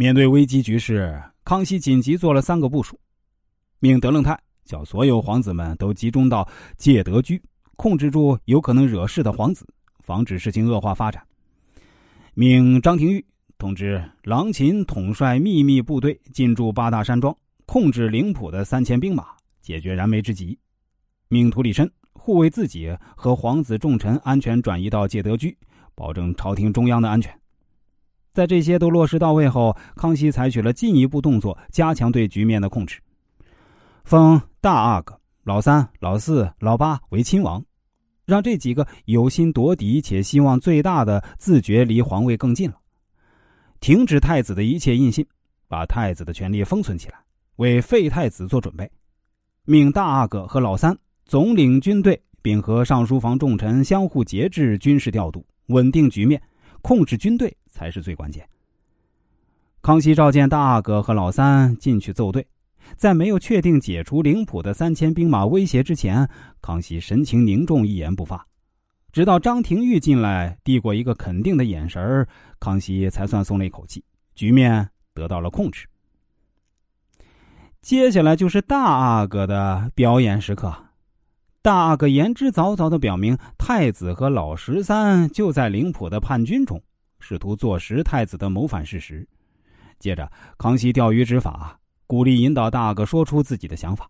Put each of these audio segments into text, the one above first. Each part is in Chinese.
面对危机局势，康熙紧急做了三个部署：命德楞泰叫所有皇子们都集中到戒德居，控制住有可能惹事的皇子，防止事情恶化发展；命张廷玉通知郎琴统帅秘密部队进驻八大山庄，控制灵浦的三千兵马，解决燃眉之急；命图里申护卫自己和皇子重臣安全转移到戒德居，保证朝廷中央的安全。在这些都落实到位后，康熙采取了进一步动作，加强对局面的控制，封大阿哥、老三、老四、老八为亲王，让这几个有心夺嫡且希望最大的自觉离皇位更近了，停止太子的一切印信，把太子的权力封存起来，为废太子做准备，命大阿哥和老三总领军队，并和上书房重臣相互节制军事调度，稳定局面，控制军队。才是最关键。康熙召见大阿哥和老三进去奏对，在没有确定解除灵浦的三千兵马威胁之前，康熙神情凝重，一言不发。直到张廷玉进来递过一个肯定的眼神康熙才算松了一口气，局面得到了控制。接下来就是大阿哥的表演时刻。大阿哥言之凿凿的表明，太子和老十三就在灵浦的叛军中。试图坐实太子的谋反事实。接着，康熙钓鱼执法，鼓励引导大阿哥说出自己的想法。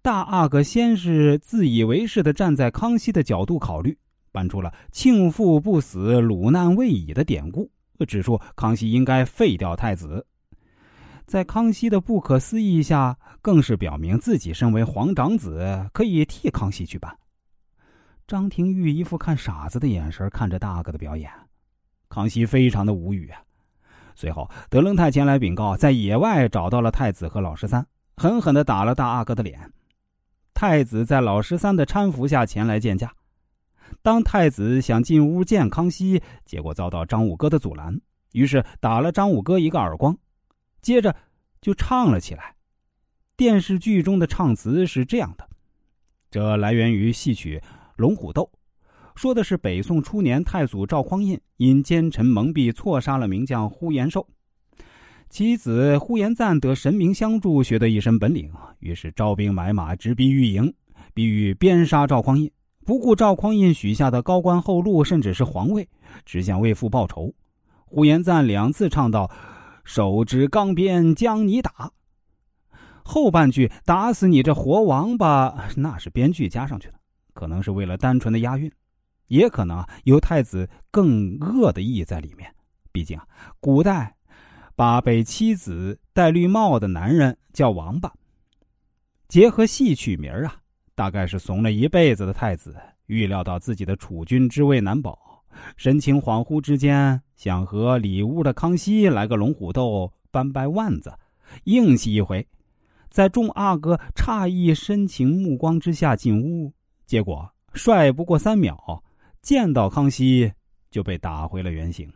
大阿哥先是自以为是的站在康熙的角度考虑，搬出了“庆父不死，鲁难未已”的典故，指出康熙应该废掉太子。在康熙的不可思议下，更是表明自己身为皇长子，可以替康熙去办。张廷玉一副看傻子的眼神看着大阿哥的表演。康熙非常的无语啊！随后，德楞泰前来禀告，在野外找到了太子和老十三，狠狠的打了大阿哥的脸。太子在老十三的搀扶下前来见驾。当太子想进屋见康熙，结果遭到张五哥的阻拦，于是打了张五哥一个耳光，接着就唱了起来。电视剧中的唱词是这样的，这来源于戏曲《龙虎斗》。说的是北宋初年，太祖赵匡胤因奸臣蒙蔽，错杀了名将呼延寿，其子呼延赞得神明相助，学得一身本领，于是招兵买马，直逼御营，必欲鞭杀赵匡胤，不顾赵匡胤许下的高官厚禄，甚至是皇位，只想为父报仇。呼延赞两次唱道：“手执钢鞭将你打。”后半句“打死你这活王八”，那是编剧加上去的，可能是为了单纯的押韵。也可能有太子更恶的意义在里面，毕竟啊，古代把被妻子戴绿帽的男人叫王八。结合戏曲名啊，大概是怂了一辈子的太子，预料到自己的储君之位难保，神情恍惚之间，想和里屋的康熙来个龙虎斗，搬掰腕子，硬气一回，在众阿哥诧异深情目光之下进屋，结果帅不过三秒。见到康熙，就被打回了原形。